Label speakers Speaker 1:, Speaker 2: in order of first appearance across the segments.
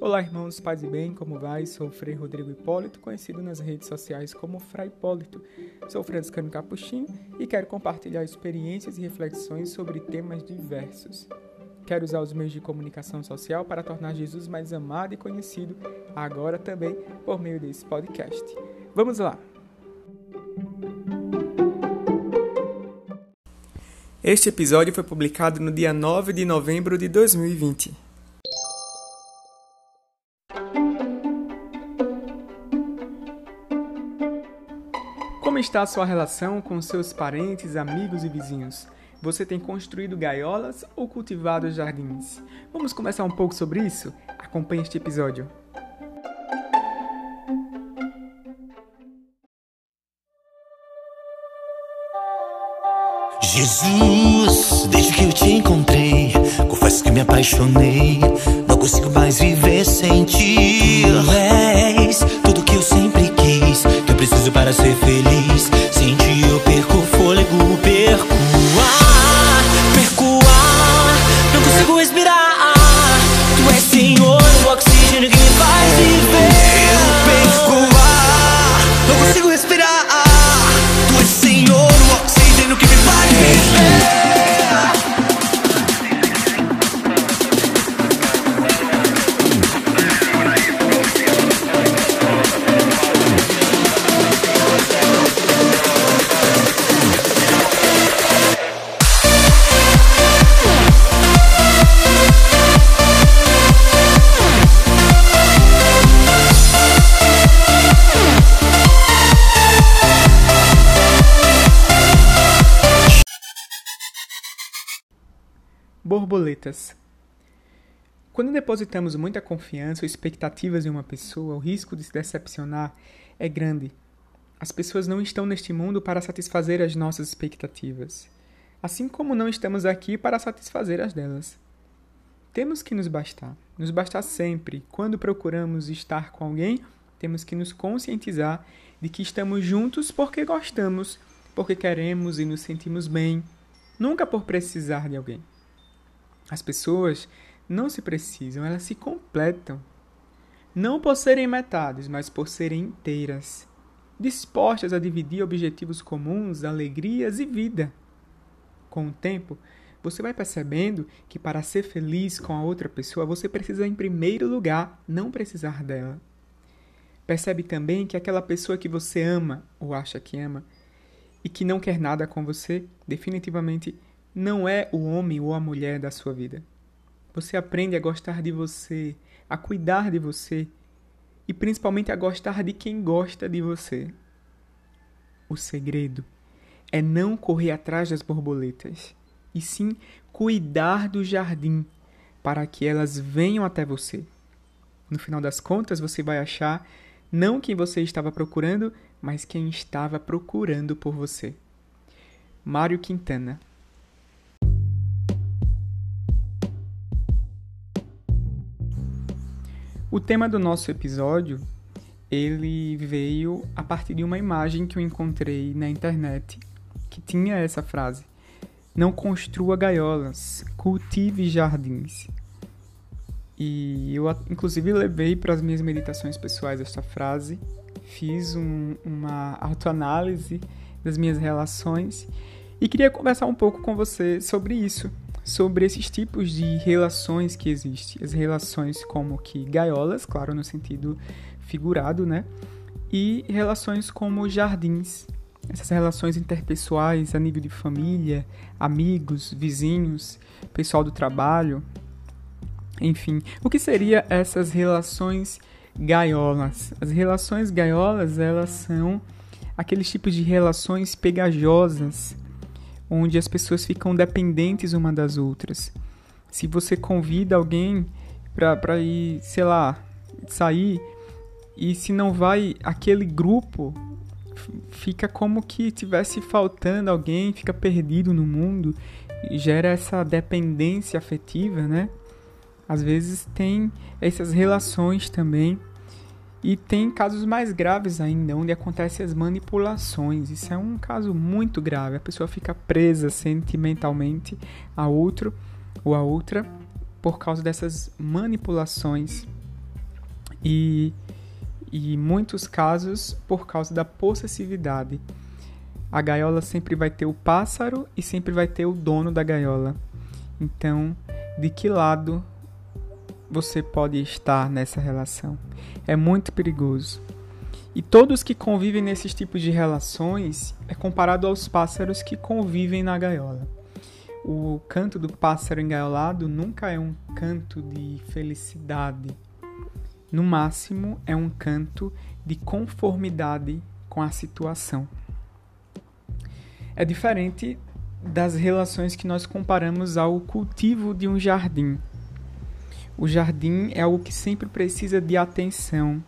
Speaker 1: Olá, irmãos, paz e bem, como vai? Sou Frei Rodrigo Hipólito, conhecido nas redes sociais como Frei Hipólito. Sou franciscano capuchinho e quero compartilhar experiências e reflexões sobre temas diversos. Quero usar os meios de comunicação social para tornar Jesus mais amado e conhecido, agora também por meio desse podcast. Vamos lá! Este episódio foi publicado no dia 9 de novembro de 2020. Como está a sua relação com seus parentes, amigos e vizinhos? Você tem construído gaiolas ou cultivado jardins? Vamos conversar um pouco sobre isso? Acompanhe este episódio.
Speaker 2: Jesus, desde que eu te encontrei, confesso que me apaixonei. Não consigo mais viver sem ti. Tu és tudo que eu sempre quis, que eu preciso para ser feliz.
Speaker 1: Borboletas. Quando depositamos muita confiança ou expectativas em uma pessoa, o risco de se decepcionar é grande. As pessoas não estão neste mundo para satisfazer as nossas expectativas, assim como não estamos aqui para satisfazer as delas. Temos que nos bastar, nos bastar sempre. Quando procuramos estar com alguém, temos que nos conscientizar de que estamos juntos porque gostamos, porque queremos e nos sentimos bem, nunca por precisar de alguém. As pessoas não se precisam, elas se completam. Não por serem metades, mas por serem inteiras, dispostas a dividir objetivos comuns, alegrias e vida. Com o tempo, você vai percebendo que para ser feliz com a outra pessoa, você precisa, em primeiro lugar, não precisar dela. Percebe também que aquela pessoa que você ama ou acha que ama e que não quer nada com você, definitivamente não é o homem ou a mulher da sua vida. Você aprende a gostar de você, a cuidar de você e principalmente a gostar de quem gosta de você. O segredo é não correr atrás das borboletas, e sim cuidar do jardim para que elas venham até você. No final das contas, você vai achar não quem você estava procurando, mas quem estava procurando por você. Mário Quintana O tema do nosso episódio, ele veio a partir de uma imagem que eu encontrei na internet, que tinha essa frase: Não construa gaiolas, cultive jardins. E eu, inclusive, levei para as minhas meditações pessoais esta frase, fiz um, uma autoanálise das minhas relações e queria conversar um pouco com você sobre isso, sobre esses tipos de relações que existem. As relações como que gaiolas, claro, no sentido figurado, né? E relações como jardins. Essas relações interpessoais a nível de família, amigos, vizinhos, pessoal do trabalho. Enfim, o que seria essas relações gaiolas? As relações gaiolas, elas são aqueles tipos de relações pegajosas, onde as pessoas ficam dependentes uma das outras. Se você convida alguém para ir, sei lá, sair, e se não vai aquele grupo, fica como que tivesse faltando alguém, fica perdido no mundo, gera essa dependência afetiva, né? Às vezes tem essas relações também e tem casos mais graves ainda, onde acontecem as manipulações. Isso é um caso muito grave. A pessoa fica presa sentimentalmente a outro ou a outra por causa dessas manipulações. E, e muitos casos por causa da possessividade. A gaiola sempre vai ter o pássaro e sempre vai ter o dono da gaiola. Então, de que lado você pode estar nessa relação? É muito perigoso. E todos que convivem nesses tipos de relações é comparado aos pássaros que convivem na gaiola. O canto do pássaro engaiolado nunca é um canto de felicidade. No máximo, é um canto de conformidade com a situação. É diferente das relações que nós comparamos ao cultivo de um jardim. O jardim é algo que sempre precisa de atenção,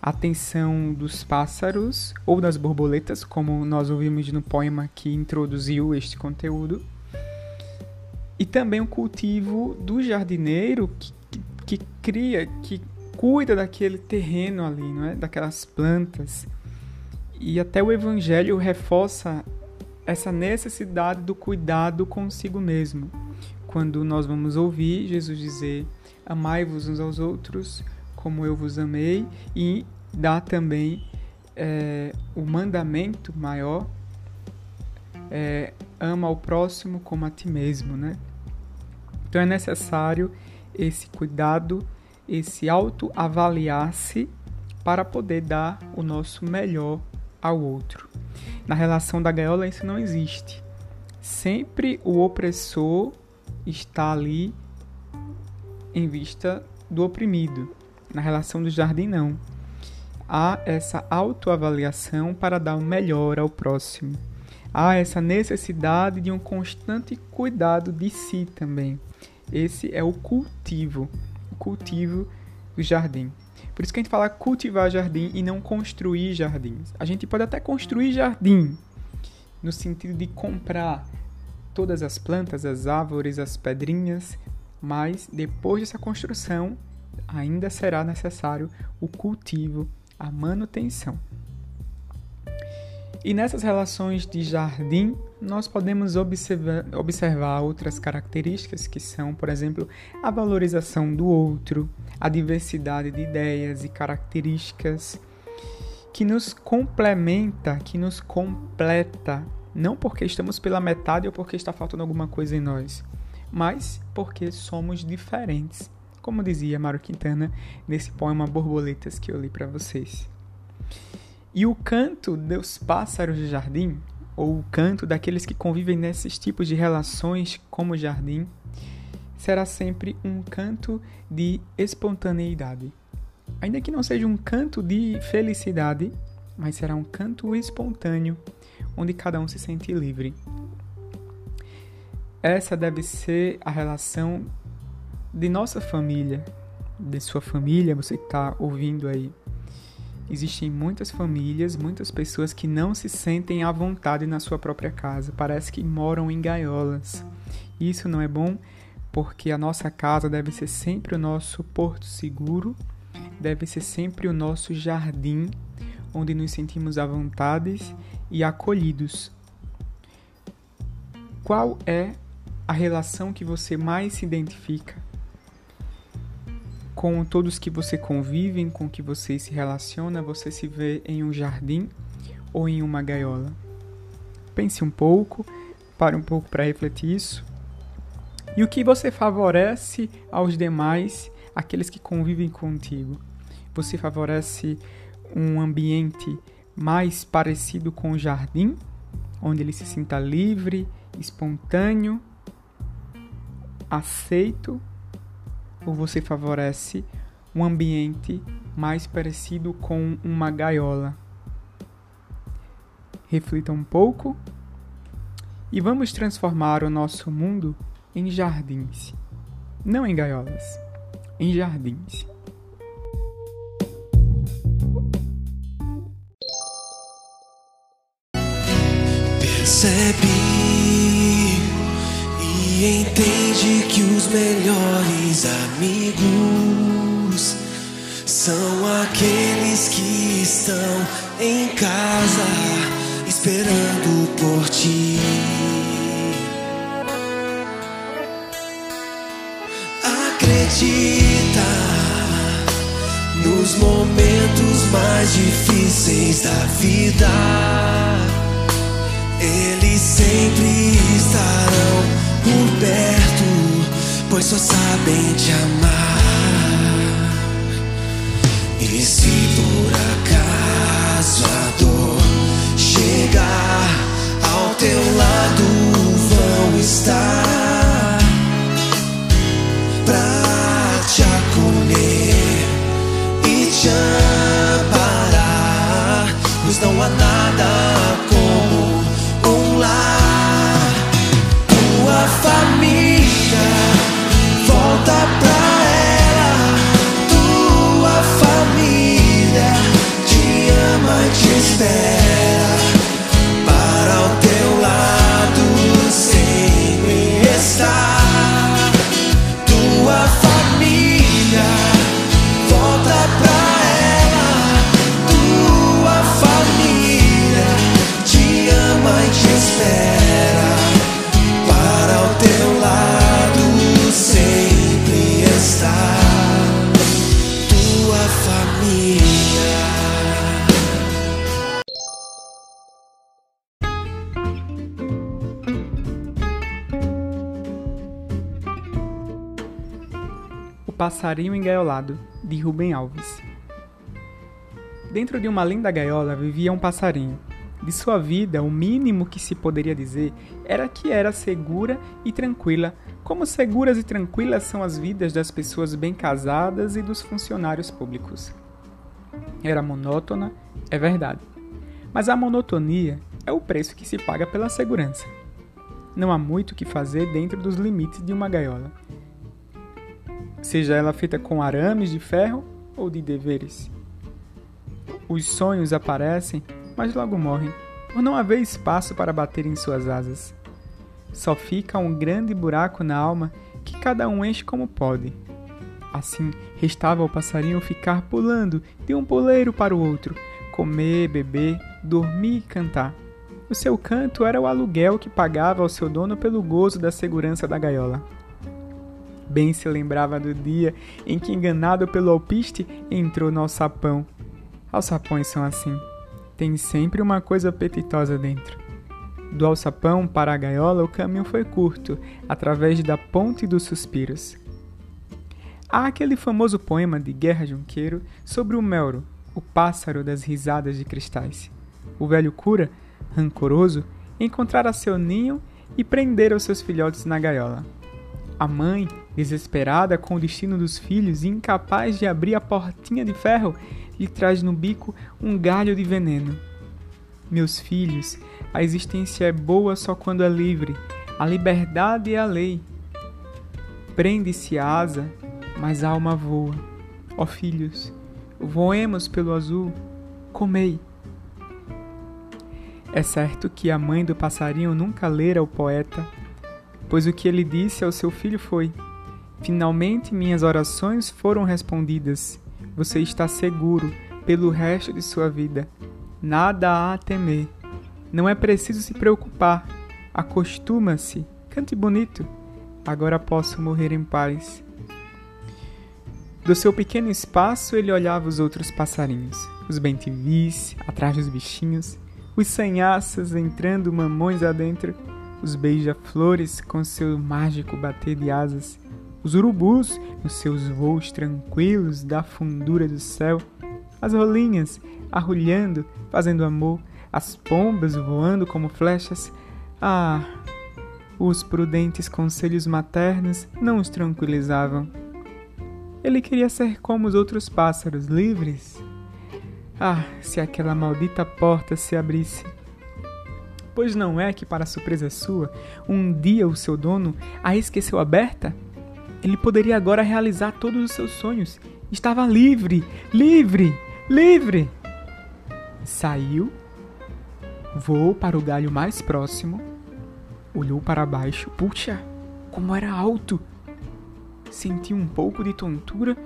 Speaker 1: atenção dos pássaros ou das borboletas, como nós ouvimos no poema que introduziu este conteúdo, e também o cultivo do jardineiro que, que, que cria, que cuida daquele terreno ali, não é? daquelas plantas. E até o Evangelho reforça essa necessidade do cuidado consigo mesmo. Quando nós vamos ouvir Jesus dizer: Amai-vos uns aos outros como eu vos amei, e dá também é, o mandamento maior: é, ama ao próximo como a ti mesmo, né? Então é necessário esse cuidado, esse autoavaliar-se para poder dar o nosso melhor ao outro. Na relação da gaiola isso não existe. Sempre o opressor está ali em vista do oprimido. Na relação do jardim não. Há essa autoavaliação para dar o melhor ao próximo. Há essa necessidade de um constante cuidado de si também. Esse é o cultivo, o cultivo do jardim. Por isso que a gente fala cultivar jardim e não construir jardins. A gente pode até construir jardim, no sentido de comprar todas as plantas, as árvores, as pedrinhas, mas depois dessa construção ainda será necessário o cultivo, a manutenção. E nessas relações de jardim, nós podemos observar, observar, outras características que são, por exemplo, a valorização do outro, a diversidade de ideias e características que nos complementa, que nos completa, não porque estamos pela metade ou porque está faltando alguma coisa em nós, mas porque somos diferentes, como dizia Mário Quintana nesse poema Borboletas que eu li para vocês. E o canto dos pássaros de jardim, ou o canto daqueles que convivem nesses tipos de relações como jardim, será sempre um canto de espontaneidade. Ainda que não seja um canto de felicidade, mas será um canto espontâneo, onde cada um se sente livre. Essa deve ser a relação de nossa família, de sua família, você que está ouvindo aí. Existem muitas famílias, muitas pessoas que não se sentem à vontade na sua própria casa, parece que moram em gaiolas. Isso não é bom porque a nossa casa deve ser sempre o nosso porto seguro, deve ser sempre o nosso jardim onde nos sentimos à vontade e acolhidos. Qual é a relação que você mais se identifica com todos que você convive, com que você se relaciona, você se vê em um jardim ou em uma gaiola? Pense um pouco, pare um pouco para refletir isso. E o que você favorece aos demais, aqueles que convivem contigo? Você favorece um ambiente mais parecido com o jardim, onde ele se sinta livre, espontâneo, aceito ou você favorece um ambiente mais parecido com uma gaiola? Reflita um pouco e vamos transformar o nosso mundo em jardins, não em gaiolas, em jardins.
Speaker 2: Entende que os melhores amigos são aqueles que estão em casa esperando por ti. Acredita nos momentos mais difíceis da vida, eles sempre estarão pois só sabem te amar. E se por acaso a dor
Speaker 1: Passarinho Engaiolado, de Rubem Alves. Dentro de uma linda gaiola vivia um passarinho. De sua vida, o mínimo que se poderia dizer era que era segura e tranquila, como seguras e tranquilas são as vidas das pessoas bem casadas e dos funcionários públicos. Era monótona, é verdade. Mas a monotonia é o preço que se paga pela segurança. Não há muito o que fazer dentro dos limites de uma gaiola seja ela feita com arames de ferro ou de deveres. Os sonhos aparecem, mas logo morrem, por não haver espaço para bater em suas asas. Só fica um grande buraco na alma que cada um enche como pode. Assim, restava ao passarinho ficar pulando de um puleiro para o outro, comer, beber, dormir e cantar. O seu canto era o aluguel que pagava ao seu dono pelo gozo da segurança da gaiola. Bem se lembrava do dia em que, enganado pelo alpiste, entrou no alçapão. Alçapões são assim. Tem sempre uma coisa apetitosa dentro. Do alçapão para a gaiola o caminho foi curto, através da ponte dos suspiros. Há aquele famoso poema de Guerra Junqueiro sobre o Melro, o pássaro das risadas de cristais. O velho cura, rancoroso, encontrara seu ninho e prendera os seus filhotes na gaiola. A mãe, desesperada com o destino dos filhos e incapaz de abrir a portinha de ferro, lhe traz no bico um galho de veneno. Meus filhos, a existência é boa só quando é livre, a liberdade é a lei. Prende-se a asa, mas a alma voa. Ó filhos, voemos pelo azul, comei. É certo que a mãe do passarinho nunca lera o poeta, pois o que ele disse ao seu filho foi: Finalmente minhas orações foram respondidas. Você está seguro pelo resto de sua vida. Nada há a temer. Não é preciso se preocupar. Acostuma-se. Cante bonito. Agora posso morrer em paz. Do seu pequeno espaço ele olhava os outros passarinhos, os bentivis atrás dos bichinhos, os sanhaças entrando mamões adentro, os beija-flores com seu mágico bater de asas, os urubus nos seus voos tranquilos da fundura do céu, as rolinhas arrulhando, fazendo amor, as pombas voando como flechas. Ah, os prudentes conselhos maternos não os tranquilizavam. Ele queria ser como os outros pássaros, livres. Ah, se aquela maldita porta se abrisse! Pois não é que, para surpresa sua, um dia o seu dono a esqueceu aberta? Ele poderia agora realizar todos os seus sonhos. Estava livre, livre, livre! Saiu, voou para o galho mais próximo, olhou para baixo. Puxa, como era alto! Sentiu um pouco de tontura.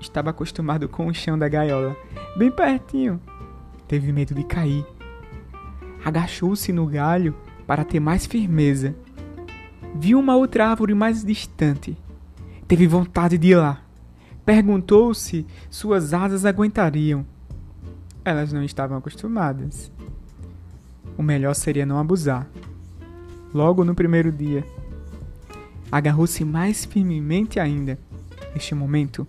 Speaker 1: Estava acostumado com o chão da gaiola, bem pertinho. Teve medo de cair. Agachou-se no galho para ter mais firmeza. Viu uma outra árvore mais distante. Teve vontade de ir lá. Perguntou se suas asas aguentariam. Elas não estavam acostumadas. O melhor seria não abusar. Logo no primeiro dia, agarrou-se mais firmemente ainda. Neste momento,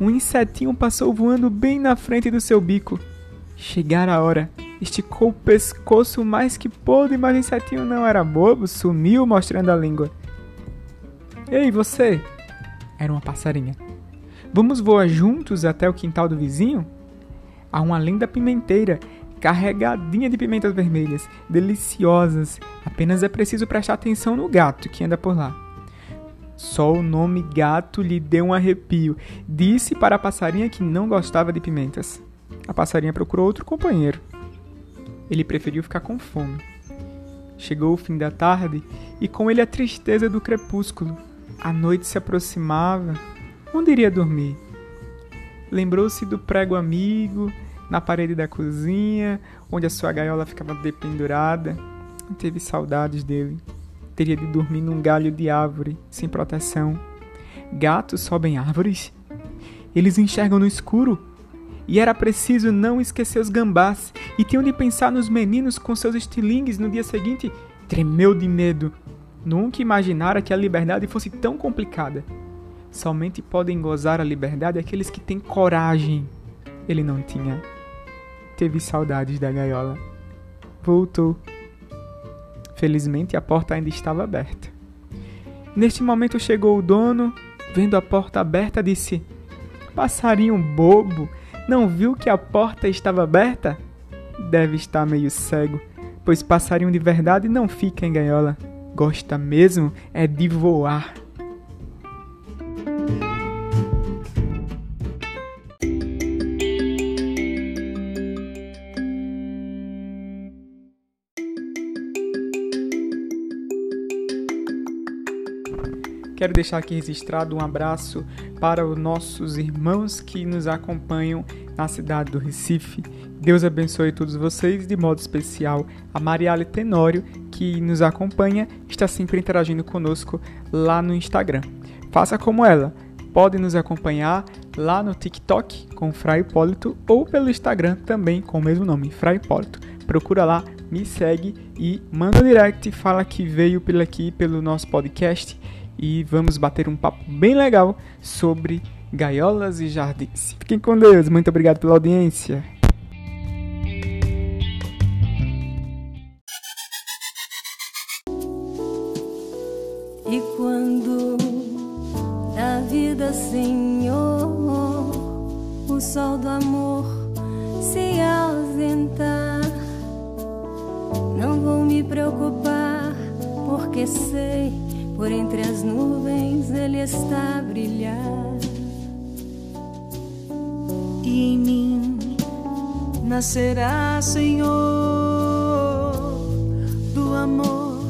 Speaker 1: um insetinho passou voando bem na frente do seu bico. Chegara a hora, esticou o pescoço mais que pôde, mas o insetinho não era bobo, sumiu mostrando a língua. Ei, você! Era uma passarinha. Vamos voar juntos até o quintal do vizinho? Há uma linda pimenteira, carregadinha de pimentas vermelhas, deliciosas. Apenas é preciso prestar atenção no gato que anda por lá. Só o nome gato lhe deu um arrepio. Disse para a passarinha que não gostava de pimentas. A passarinha procurou outro companheiro. Ele preferiu ficar com fome. Chegou o fim da tarde e com ele a tristeza do crepúsculo. A noite se aproximava. Onde iria dormir? Lembrou-se do prego amigo na parede da cozinha, onde a sua gaiola ficava dependurada. Teve saudades dele teria de dormir num galho de árvore, sem proteção. Gatos sobem árvores? Eles enxergam no escuro. E era preciso não esquecer os gambás, e tinham de pensar nos meninos com seus estilingues no dia seguinte. Tremeu de medo. Nunca imaginara que a liberdade fosse tão complicada. Somente podem gozar a liberdade aqueles que têm coragem. Ele não tinha. Teve saudades da gaiola. Voltou. Felizmente a porta ainda estava aberta. Neste momento chegou o dono, vendo a porta aberta, disse: Passarinho bobo, não viu que a porta estava aberta? Deve estar meio cego, pois passarinho de verdade não fica em gaiola. Gosta mesmo é de voar. Quero deixar aqui registrado um abraço para os nossos irmãos que nos acompanham na cidade do Recife. Deus abençoe todos vocês, de modo especial a Mariale Tenório, que nos acompanha, está sempre interagindo conosco lá no Instagram. Faça como ela, pode nos acompanhar lá no TikTok com Frei Hipólito ou pelo Instagram também com o mesmo nome, Frei Hipólito. Procura lá, me segue e manda um direct, fala que veio pelo aqui pelo nosso podcast e vamos bater um papo bem legal sobre gaiolas e jardins. Fiquem com Deus, muito obrigado pela audiência.
Speaker 3: E quando na vida, Senhor, o sol do amor se ausentar, não vou me preocupar, porque sei por entre as nuvens ele está a brilhar.
Speaker 4: E em mim nascerá, Senhor, do amor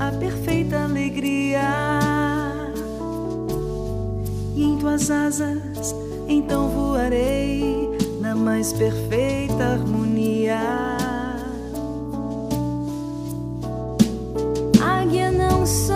Speaker 4: a perfeita alegria. E em tuas asas então voarei na mais perfeita harmonia.
Speaker 3: a fitar o